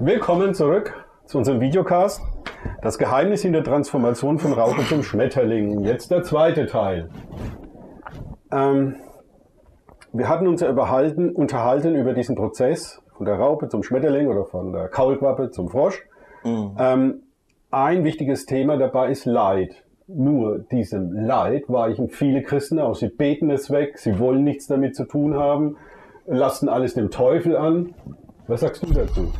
Willkommen zurück zu unserem Videocast. Das Geheimnis in der Transformation von Raupe zum Schmetterling. Jetzt der zweite Teil. Ähm, wir hatten uns ja überhalten, unterhalten über diesen Prozess von der Raupe zum Schmetterling oder von der Kaulquappe zum Frosch. Mhm. Ähm, ein wichtiges Thema dabei ist Leid. Nur diesem Leid weichen viele Christen aus. Sie beten es weg, sie wollen nichts damit zu tun haben, lassen alles dem Teufel an. Was sagst du dazu?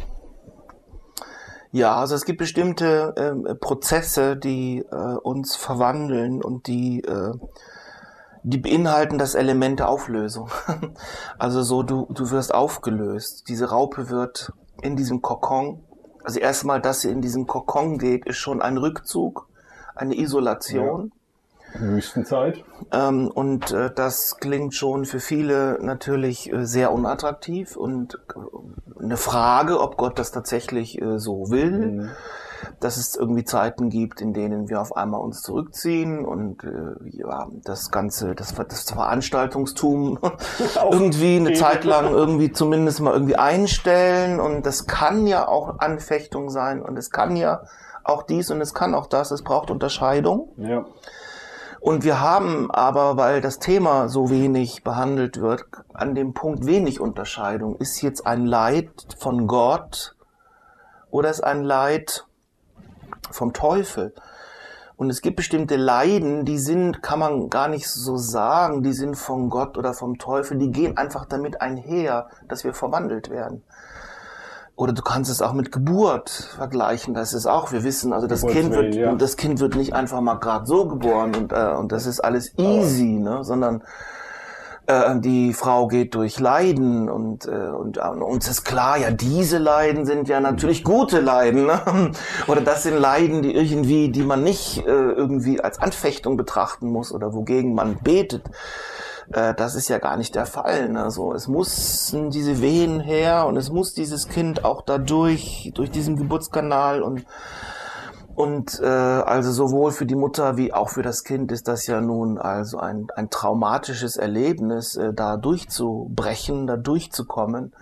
Ja, also es gibt bestimmte äh, Prozesse, die äh, uns verwandeln und die, äh, die beinhalten das Element der Auflösung. also so, du, du wirst aufgelöst. Diese Raupe wird in diesem Kokon, also erstmal, dass sie in diesen Kokon geht, ist schon ein Rückzug, eine Isolation. Wüstenzeit. Ähm, und äh, das klingt schon für viele natürlich äh, sehr unattraktiv und äh, eine Frage, ob Gott das tatsächlich äh, so will. Mhm. Dass es irgendwie Zeiten gibt, in denen wir auf einmal uns zurückziehen und äh, ja, das ganze, das, das Veranstaltungstum irgendwie eine Zeit lang irgendwie zumindest mal irgendwie einstellen und das kann ja auch Anfechtung sein und es kann ja auch dies und es kann auch das, es braucht Unterscheidung. Ja. Und wir haben aber, weil das Thema so wenig behandelt wird, an dem Punkt wenig Unterscheidung. Ist jetzt ein Leid von Gott oder ist ein Leid vom Teufel? Und es gibt bestimmte Leiden, die sind, kann man gar nicht so sagen, die sind von Gott oder vom Teufel, die gehen einfach damit einher, dass wir verwandelt werden. Oder du kannst es auch mit Geburt vergleichen. Das ist auch, wir wissen, also das Kind wird, ja. das Kind wird nicht einfach mal gerade so geboren und, äh, und das ist alles easy, ne? sondern äh, die Frau geht durch Leiden und, äh, und äh, uns ist klar, ja, diese Leiden sind ja natürlich gute Leiden. Ne? Oder das sind Leiden, die irgendwie, die man nicht äh, irgendwie als Anfechtung betrachten muss oder wogegen man betet. Äh, das ist ja gar nicht der Fall. Ne? So, es mussten diese Wehen her und es muss dieses Kind auch dadurch, durch diesen Geburtskanal und und äh, also sowohl für die Mutter wie auch für das Kind ist das ja nun also ein, ein traumatisches Erlebnis, äh, da durchzubrechen, da durchzukommen.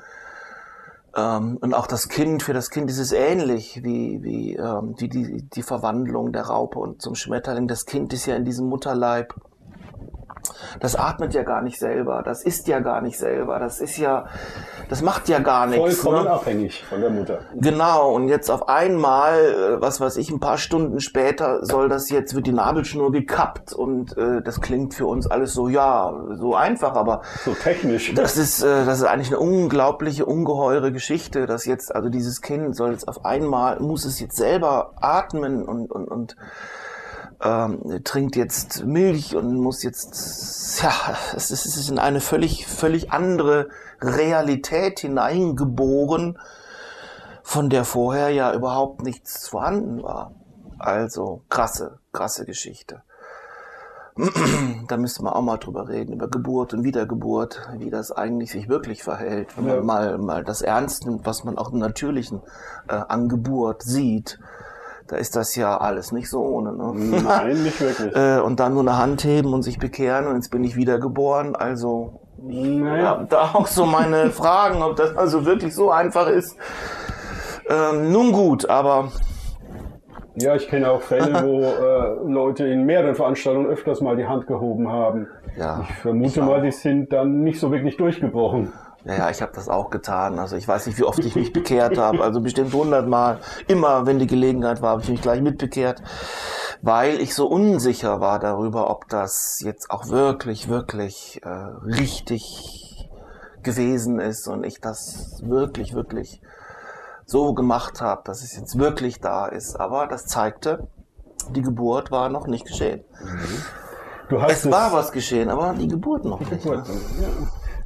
Ähm, und auch das Kind, für das Kind ist es ähnlich wie, wie, ähm, wie die, die Verwandlung der Raupe und zum Schmetterling. Das Kind ist ja in diesem Mutterleib das atmet ja gar nicht selber, das isst ja gar nicht selber, das ist ja, das macht ja gar nichts. Vollkommen ne? abhängig von der Mutter. Genau, und jetzt auf einmal, äh, was weiß ich, ein paar Stunden später soll das jetzt, wird die Nabelschnur gekappt und äh, das klingt für uns alles so, ja, so einfach, aber so technisch. Das ist, äh, das ist eigentlich eine unglaubliche, ungeheure Geschichte, dass jetzt, also dieses Kind soll jetzt auf einmal, muss es jetzt selber atmen und, und, und ähm, trinkt jetzt Milch und muss jetzt, ja, es ist, es ist in eine völlig, völlig andere Realität hineingeboren, von der vorher ja überhaupt nichts vorhanden war. Also krasse, krasse Geschichte. da müsste man auch mal drüber reden, über Geburt und Wiedergeburt, wie das eigentlich sich wirklich verhält, wenn man mal, mal das ernst nimmt, was man auch im Natürlichen äh, an Geburt sieht da ist das ja alles nicht so ohne. Ne? Nein, nicht wirklich. äh, und dann nur eine Hand heben und sich bekehren und jetzt bin ich wiedergeboren. Also naja. da auch so meine Fragen, ob das also wirklich so einfach ist. Ähm, nun gut, aber ja, ich kenne auch Fälle, wo äh, Leute in mehreren Veranstaltungen öfters mal die Hand gehoben haben. Ja, ich vermute ich mal, die sind dann nicht so wirklich durchgebrochen. Ja, ich habe das auch getan. Also ich weiß nicht, wie oft ich mich bekehrt habe. Also bestimmt hundertmal. Immer, wenn die Gelegenheit war, habe ich mich gleich mitbekehrt, weil ich so unsicher war darüber, ob das jetzt auch wirklich, wirklich äh, richtig gewesen ist und ich das wirklich, wirklich so gemacht habe, dass es jetzt wirklich da ist. Aber das zeigte, die Geburt war noch nicht geschehen. Mhm. es war was geschehen, aber die Geburt noch nicht. Geburt, ja.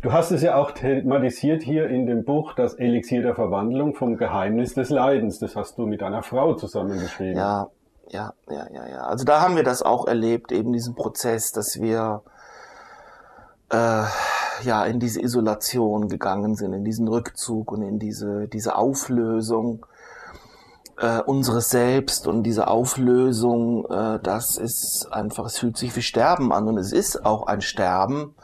Du hast es ja auch thematisiert hier in dem Buch, das Elixier der Verwandlung vom Geheimnis des Leidens. Das hast du mit einer Frau zusammengeschrieben. Ja, ja, ja, ja, ja. Also da haben wir das auch erlebt, eben diesen Prozess, dass wir äh, ja in diese Isolation gegangen sind, in diesen Rückzug und in diese diese Auflösung äh, unseres Selbst und diese Auflösung, äh, das ist einfach, es fühlt sich wie Sterben an und es ist auch ein Sterben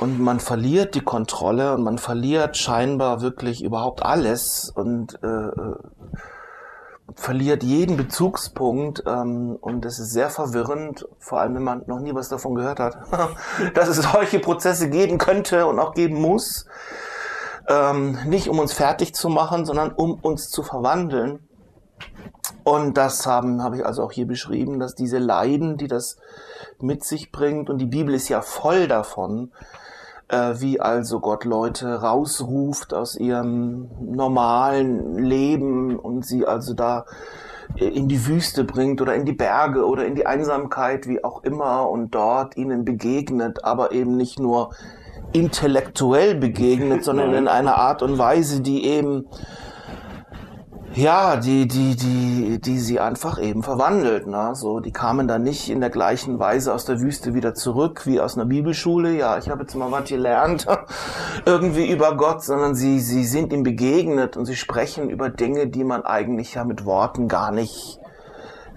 und man verliert die Kontrolle und man verliert scheinbar wirklich überhaupt alles und äh, äh verliert jeden Bezugspunkt ähm, und es ist sehr verwirrend, vor allem wenn man noch nie was davon gehört hat, dass es solche Prozesse geben könnte und auch geben muss. Ähm, nicht um uns fertig zu machen, sondern um uns zu verwandeln. Und das haben habe ich also auch hier beschrieben, dass diese Leiden, die das mit sich bringt, und die Bibel ist ja voll davon, äh, wie also Gott Leute rausruft aus ihrem normalen Leben und sie also da in die Wüste bringt oder in die Berge oder in die Einsamkeit, wie auch immer, und dort ihnen begegnet, aber eben nicht nur intellektuell begegnet, sondern in einer Art und Weise, die eben ja, die, die, die, die sie einfach eben verwandelt. Ne? So, die kamen dann nicht in der gleichen Weise aus der Wüste wieder zurück wie aus einer Bibelschule. Ja, ich habe jetzt mal was gelernt irgendwie über Gott, sondern sie, sie sind ihm begegnet und sie sprechen über Dinge, die man eigentlich ja mit Worten gar nicht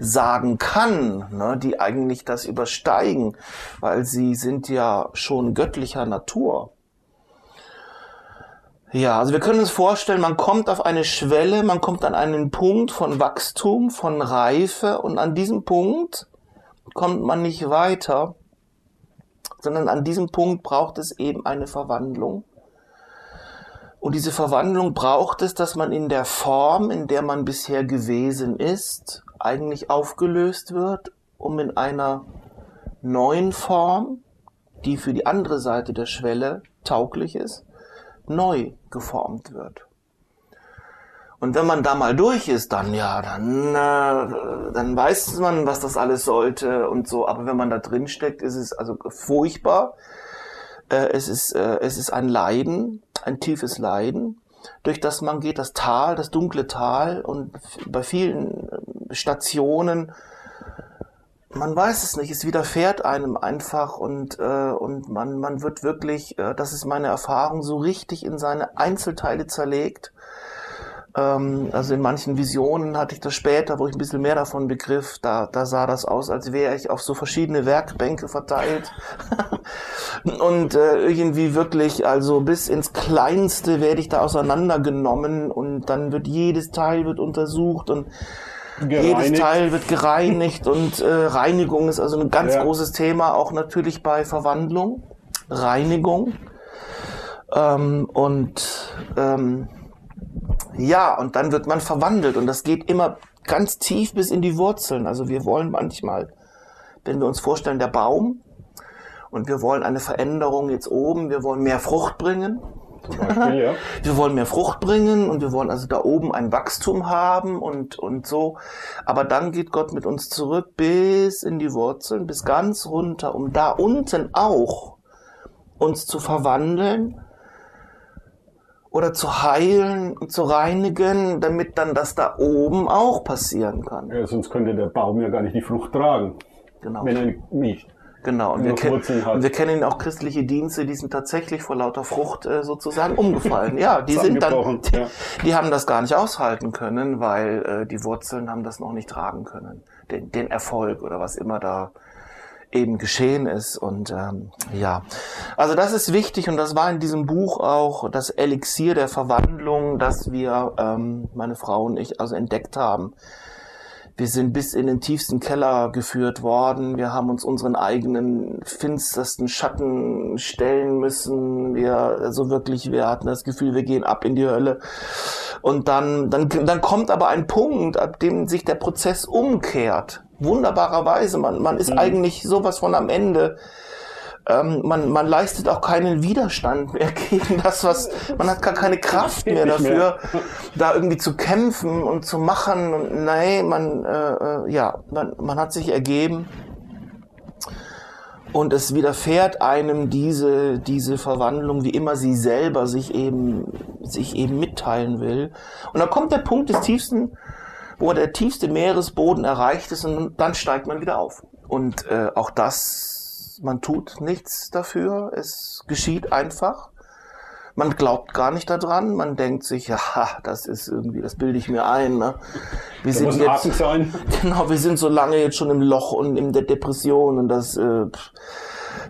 sagen kann, ne, die eigentlich das übersteigen, weil sie sind ja schon göttlicher Natur. Ja, also wir können uns vorstellen, man kommt auf eine Schwelle, man kommt an einen Punkt von Wachstum, von Reife und an diesem Punkt kommt man nicht weiter, sondern an diesem Punkt braucht es eben eine Verwandlung. Und diese Verwandlung braucht es, dass man in der Form, in der man bisher gewesen ist, eigentlich aufgelöst wird, um in einer neuen Form, die für die andere Seite der Schwelle tauglich ist, neu geformt wird. Und wenn man da mal durch ist, dann ja, dann, äh, dann weiß man, was das alles sollte und so. Aber wenn man da drin steckt, ist es also furchtbar. Äh, es, ist, äh, es ist ein Leiden, ein tiefes Leiden, durch das man geht, das Tal, das dunkle Tal. Und bei vielen Stationen man weiß es nicht, es widerfährt einem einfach und, äh, und man, man wird wirklich, äh, das ist meine Erfahrung, so richtig in seine Einzelteile zerlegt. Ähm, also in manchen Visionen hatte ich das später, wo ich ein bisschen mehr davon begriff, da, da sah das aus, als wäre ich auf so verschiedene Werkbänke verteilt. und äh, irgendwie wirklich, also bis ins Kleinste werde ich da auseinandergenommen und dann wird jedes Teil wird untersucht und Gereinigt. Jedes Teil wird gereinigt und äh, Reinigung ist also ein ganz ja. großes Thema, auch natürlich bei Verwandlung. Reinigung. Ähm, und ähm, ja, und dann wird man verwandelt und das geht immer ganz tief bis in die Wurzeln. Also wir wollen manchmal, wenn wir uns vorstellen, der Baum und wir wollen eine Veränderung jetzt oben, wir wollen mehr Frucht bringen, Beispiel, ja. wir wollen mehr Frucht bringen und wir wollen also da oben ein Wachstum haben und, und so. Aber dann geht Gott mit uns zurück bis in die Wurzeln, bis ganz runter, um da unten auch uns zu verwandeln oder zu heilen und zu reinigen, damit dann das da oben auch passieren kann. Ja, sonst könnte der Baum ja gar nicht die Frucht tragen. Genau. Wenn er nicht. Genau, und wir, ken wir, kennen auch christliche Dienste, die sind tatsächlich vor lauter Frucht äh, sozusagen umgefallen. Ja, die sind dann, die, ja. die, haben das gar nicht aushalten können, weil äh, die Wurzeln haben das noch nicht tragen können. Den, den Erfolg oder was immer da eben geschehen ist. Und ähm, ja, also das ist wichtig und das war in diesem Buch auch das Elixier der Verwandlung, das wir, ähm, meine Frau und ich, also entdeckt haben. Wir sind bis in den tiefsten Keller geführt worden. Wir haben uns unseren eigenen finstersten Schatten stellen müssen. Wir, also wirklich, wir hatten das Gefühl, wir gehen ab in die Hölle. Und dann, dann, dann kommt aber ein Punkt, ab dem sich der Prozess umkehrt. Wunderbarerweise. Man, man ist mhm. eigentlich sowas von am Ende ähm, man, man leistet auch keinen Widerstand mehr gegen das, was man hat gar keine Kraft mehr dafür, da irgendwie zu kämpfen und zu machen. Und nein, man, äh, äh, ja, man, man hat sich ergeben. Und es widerfährt einem diese, diese Verwandlung, wie immer sie selber sich eben, sich eben mitteilen will. Und dann kommt der Punkt des tiefsten, wo der tiefste Meeresboden erreicht ist und dann steigt man wieder auf. Und äh, auch das man tut nichts dafür, es geschieht einfach. Man glaubt gar nicht daran, man denkt sich, ja, das ist irgendwie, das bilde ich mir ein. Ne? Wir da sind jetzt, sein. genau, wir sind so lange jetzt schon im Loch und in der Depression und das, äh,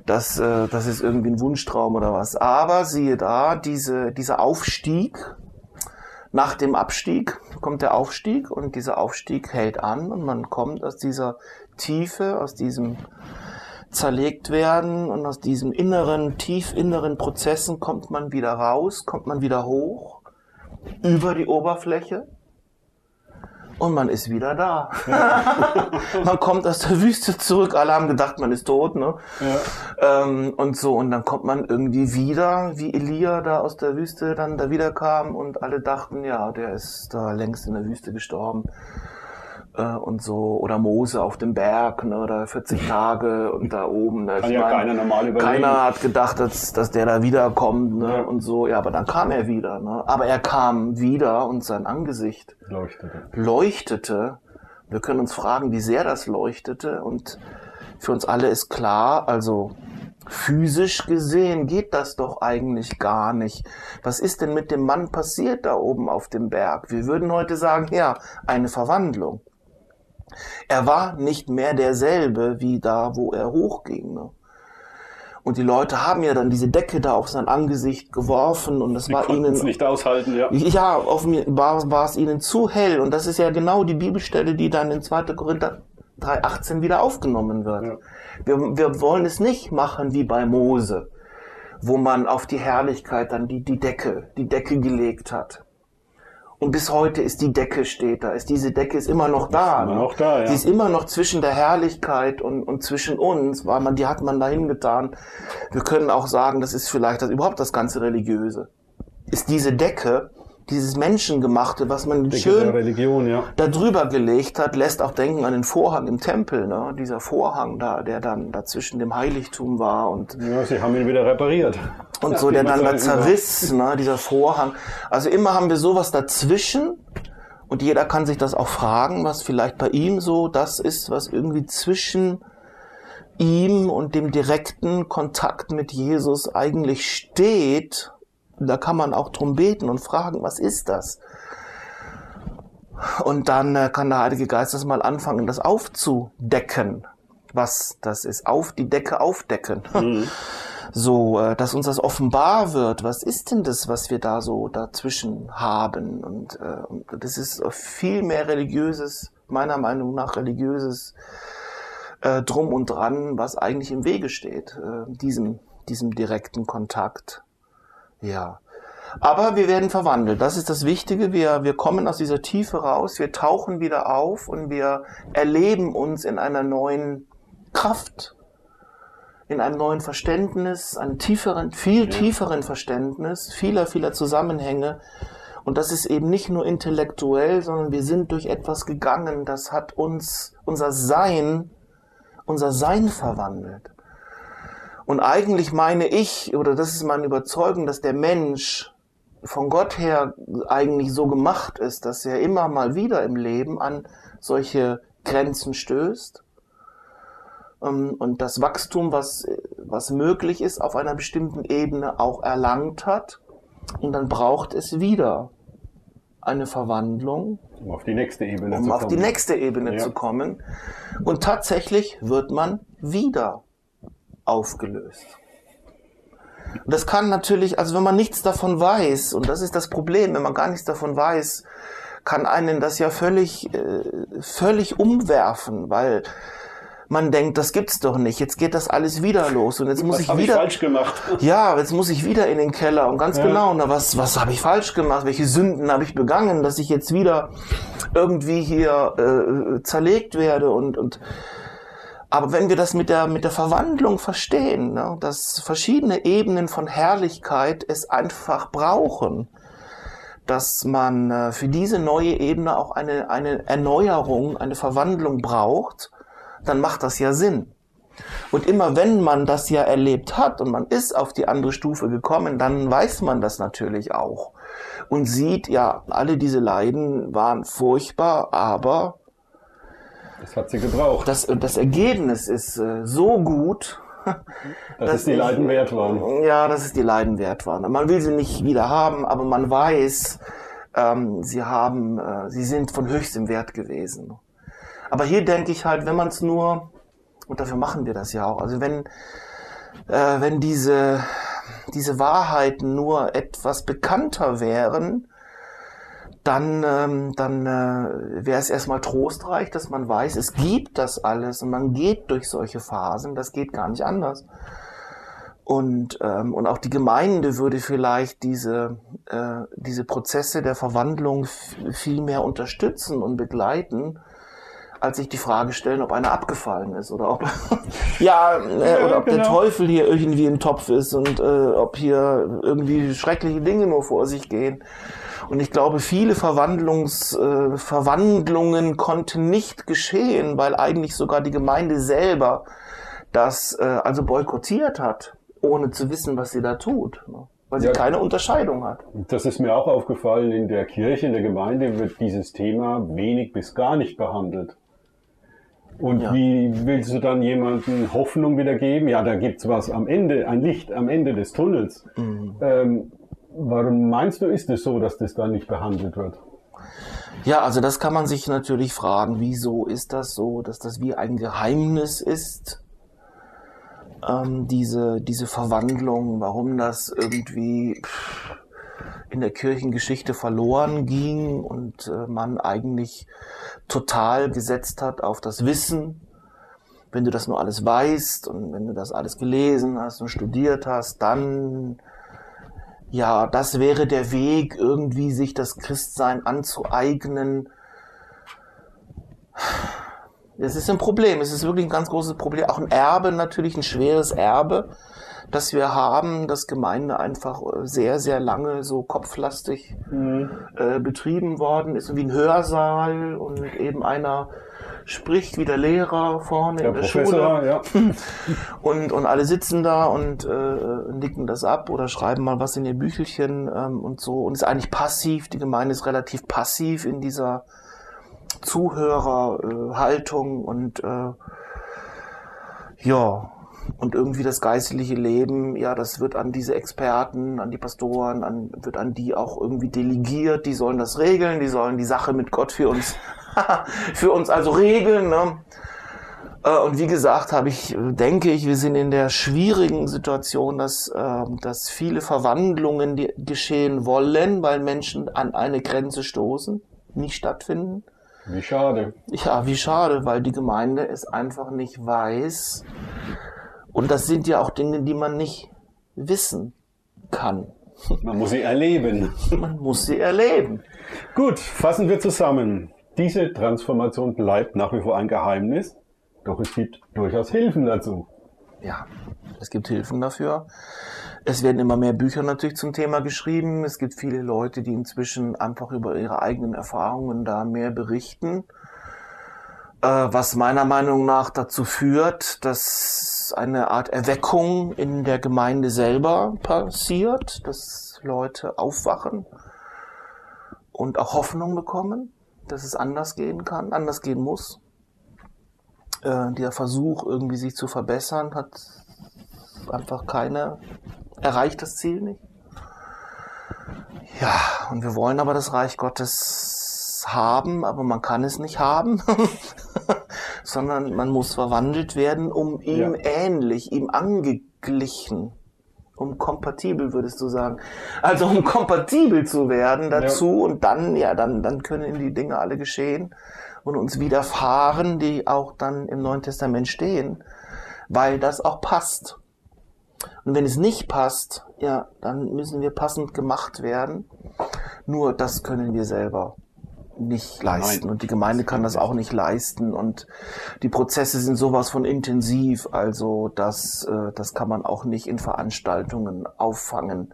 das, äh, das ist irgendwie ein Wunschtraum oder was. Aber siehe da, diese, dieser Aufstieg, nach dem Abstieg kommt der Aufstieg und dieser Aufstieg hält an und man kommt aus dieser Tiefe, aus diesem zerlegt werden und aus diesem inneren, tief inneren Prozessen kommt man wieder raus, kommt man wieder hoch über die Oberfläche und man ist wieder da. Ja. man kommt aus der Wüste zurück, alle haben gedacht, man ist tot, ne? Ja. Ähm, und so, und dann kommt man irgendwie wieder, wie Elia da aus der Wüste dann da wieder kam und alle dachten, ja, der ist da längst in der Wüste gestorben äh, und so oder Mose auf dem Berg ne, oder 40 Tage und da oben. Ne, Kann ja meine, keiner normal überleben. Keiner hat gedacht, dass, dass der da wiederkommt ne, ja. und so. Ja, aber dann kam er wieder. Ne. Aber er kam wieder und sein Angesicht leuchtete. leuchtete. Wir können uns fragen, wie sehr das leuchtete und für uns alle ist klar, also Physisch gesehen geht das doch eigentlich gar nicht. Was ist denn mit dem Mann passiert da oben auf dem Berg? Wir würden heute sagen, ja, eine Verwandlung. Er war nicht mehr derselbe wie da, wo er hochging. Ne? Und die Leute haben ja dann diese Decke da auf sein Angesicht geworfen und es Sie war ihnen nicht aushalten, ja. Ja, auf mir war, war es ihnen zu hell und das ist ja genau die Bibelstelle, die dann in 2. Korinther 3,18 wieder aufgenommen wird. Ja. Wir, wir wollen es nicht machen wie bei Mose, wo man auf die Herrlichkeit dann die, die Decke, die Decke gelegt hat. Und bis heute ist die Decke steht da. Ist diese Decke ist immer noch da. Ist immer noch da ja. Sie ist immer noch zwischen der Herrlichkeit und, und zwischen uns, weil man die hat man dahin getan. Wir können auch sagen, das ist vielleicht das überhaupt das ganze religiöse. Ist diese Decke dieses Menschengemachte, was man Denke schön Religion, ja. da drüber gelegt hat, lässt auch denken an den Vorhang im Tempel, ne? dieser Vorhang da, der dann dazwischen dem Heiligtum war und ja, sie haben ihn wieder repariert. und ja, so, der dann da zerriss, ne? dieser Vorhang. Also immer haben wir sowas dazwischen und jeder kann sich das auch fragen, was vielleicht bei ihm so das ist, was irgendwie zwischen ihm und dem direkten Kontakt mit Jesus eigentlich steht da kann man auch drum beten und fragen, was ist das? Und dann äh, kann der Heilige Geist das mal anfangen, das aufzudecken, was das ist. Auf die Decke aufdecken. Mhm. So, äh, dass uns das offenbar wird. Was ist denn das, was wir da so dazwischen haben? Und äh, das ist viel mehr religiöses, meiner Meinung nach religiöses äh, Drum und Dran, was eigentlich im Wege steht, äh, diesem, diesem direkten Kontakt. Ja. Aber wir werden verwandelt. Das ist das Wichtige. Wir, wir kommen aus dieser Tiefe raus. Wir tauchen wieder auf und wir erleben uns in einer neuen Kraft, in einem neuen Verständnis, einem tieferen, viel ja. tieferen Verständnis, vieler, vieler Zusammenhänge. Und das ist eben nicht nur intellektuell, sondern wir sind durch etwas gegangen, das hat uns, unser Sein, unser Sein verwandelt. Und eigentlich meine ich, oder das ist meine Überzeugung, dass der Mensch von Gott her eigentlich so gemacht ist, dass er immer mal wieder im Leben an solche Grenzen stößt ähm, und das Wachstum, was, was möglich ist, auf einer bestimmten Ebene auch erlangt hat. Und dann braucht es wieder eine Verwandlung. Um auf die nächste Ebene um zu auf kommen. die nächste Ebene ja. zu kommen. Und tatsächlich wird man wieder aufgelöst. Und das kann natürlich, also wenn man nichts davon weiß, und das ist das Problem, wenn man gar nichts davon weiß, kann einen das ja völlig, äh, völlig umwerfen, weil man denkt, das gibt's doch nicht. Jetzt geht das alles wieder los und jetzt muss was ich wieder ich falsch gemacht. Ja, jetzt muss ich wieder in den Keller und ganz ja. genau, na was was habe ich falsch gemacht? Welche Sünden habe ich begangen, dass ich jetzt wieder irgendwie hier äh, zerlegt werde und und aber wenn wir das mit der, mit der Verwandlung verstehen, ne, dass verschiedene Ebenen von Herrlichkeit es einfach brauchen, dass man äh, für diese neue Ebene auch eine, eine Erneuerung, eine Verwandlung braucht, dann macht das ja Sinn. Und immer wenn man das ja erlebt hat und man ist auf die andere Stufe gekommen, dann weiß man das natürlich auch und sieht, ja, alle diese Leiden waren furchtbar, aber das hat sie gebraucht. Das, das Ergebnis ist äh, so gut, dass, dass es die ich, Leiden wert waren. Ja, dass es die Leiden wert waren. Man will sie nicht wieder haben, aber man weiß, ähm, sie haben, äh, sie sind von höchstem Wert gewesen. Aber hier denke ich halt, wenn man es nur, und dafür machen wir das ja auch, also wenn, äh, wenn diese, diese Wahrheiten nur etwas bekannter wären, dann, ähm, dann äh, wäre es erstmal trostreich, dass man weiß, es gibt das alles und man geht durch solche Phasen, das geht gar nicht anders. Und, ähm, und auch die Gemeinde würde vielleicht diese, äh, diese Prozesse der Verwandlung viel mehr unterstützen und begleiten, als sich die Frage stellen, ob einer abgefallen ist oder ob ja, äh, oder ob genau. der Teufel hier irgendwie im Topf ist und äh, ob hier irgendwie schreckliche Dinge nur vor sich gehen. Und ich glaube, viele Verwandlungs, äh, Verwandlungen konnten nicht geschehen, weil eigentlich sogar die Gemeinde selber das äh, also boykottiert hat ohne zu wissen, was sie da tut. Ne? Weil sie ja, keine Unterscheidung hat. Das ist mir auch aufgefallen, in der Kirche, in der Gemeinde wird dieses Thema wenig bis gar nicht behandelt. Und ja. wie willst du dann jemanden Hoffnung wiedergeben? Ja, da gibt's was am Ende, ein Licht am Ende des Tunnels. Mhm. Ähm, warum meinst du, ist es so, dass das dann nicht behandelt wird? Ja, also das kann man sich natürlich fragen. Wieso ist das so, dass das wie ein Geheimnis ist? ähm, diese, diese Verwandlung, warum das irgendwie in der Kirchengeschichte verloren ging und äh, man eigentlich total gesetzt hat auf das Wissen. Wenn du das nur alles weißt und wenn du das alles gelesen hast und studiert hast, dann ja, das wäre der Weg, irgendwie sich das Christsein anzueignen es ist ein Problem. Es ist wirklich ein ganz großes Problem. Auch ein Erbe natürlich, ein schweres Erbe, das wir haben, dass Gemeinde einfach sehr, sehr lange so kopflastig mhm. äh, betrieben worden ist, wie ein Hörsaal und eben einer spricht wie der Lehrer vorne der in der Professor, Schule. Ja. und, und alle sitzen da und äh, nicken das ab oder schreiben mal was in ihr Büchelchen ähm, und so. Und ist eigentlich passiv. Die Gemeinde ist relativ passiv in dieser Zuhörerhaltung und äh, ja, und irgendwie das geistliche Leben, ja, das wird an diese Experten, an die Pastoren, an, wird an die auch irgendwie delegiert, die sollen das regeln, die sollen die Sache mit Gott für uns, für uns also regeln. Ne? Äh, und wie gesagt, habe ich, denke ich, wir sind in der schwierigen Situation, dass, äh, dass viele Verwandlungen die geschehen wollen, weil Menschen an eine Grenze stoßen, nicht stattfinden. Wie schade. Ja, wie schade, weil die Gemeinde es einfach nicht weiß. Und das sind ja auch Dinge, die man nicht wissen kann. Man muss sie erleben. Man muss sie erleben. Gut, fassen wir zusammen. Diese Transformation bleibt nach wie vor ein Geheimnis, doch es gibt durchaus Hilfen dazu. Ja, es gibt Hilfen dafür. Es werden immer mehr Bücher natürlich zum Thema geschrieben. Es gibt viele Leute, die inzwischen einfach über ihre eigenen Erfahrungen da mehr berichten. Äh, was meiner Meinung nach dazu führt, dass eine Art Erweckung in der Gemeinde selber passiert, dass Leute aufwachen und auch Hoffnung bekommen, dass es anders gehen kann, anders gehen muss. Äh, der Versuch, irgendwie sich zu verbessern, hat einfach keine erreicht das Ziel nicht. Ja, und wir wollen aber das Reich Gottes haben, aber man kann es nicht haben, sondern man muss verwandelt werden, um ihm ja. ähnlich, ihm angeglichen, um kompatibel, würdest du sagen. Also um kompatibel zu werden dazu ja. und dann, ja, dann, dann können die Dinge alle geschehen und uns widerfahren, die auch dann im Neuen Testament stehen, weil das auch passt. Und wenn es nicht passt, ja, dann müssen wir passend gemacht werden. Nur das können wir selber nicht leisten Nein. und die Gemeinde kann das auch nicht leisten und die Prozesse sind sowas von intensiv, also das, äh, das kann man auch nicht in Veranstaltungen auffangen.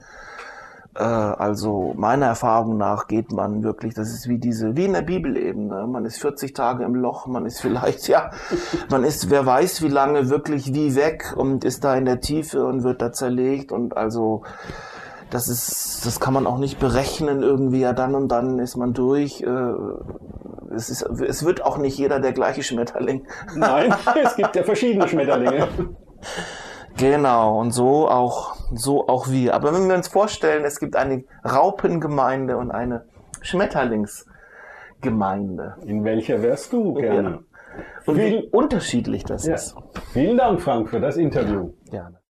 Äh, also meiner Erfahrung nach geht man wirklich, das ist wie diese, wie in der Bibel eben. Ne? Man ist 40 Tage im Loch, man ist vielleicht, ja, man ist, wer weiß wie lange wirklich wie weg und ist da in der Tiefe und wird da zerlegt und also das ist, das kann man auch nicht berechnen irgendwie, ja dann und dann ist man durch. Äh, es, ist, es wird auch nicht jeder der gleiche Schmetterling. Nein, es gibt ja verschiedene Schmetterlinge. Genau, und so auch, so auch wir. Aber wenn wir uns vorstellen, es gibt eine Raupengemeinde und eine Schmetterlingsgemeinde. In welcher wärst du gerne? Ja. Und wie unterschiedlich das ja. ist. Vielen Dank, Frank, für das Interview. Ja, gerne.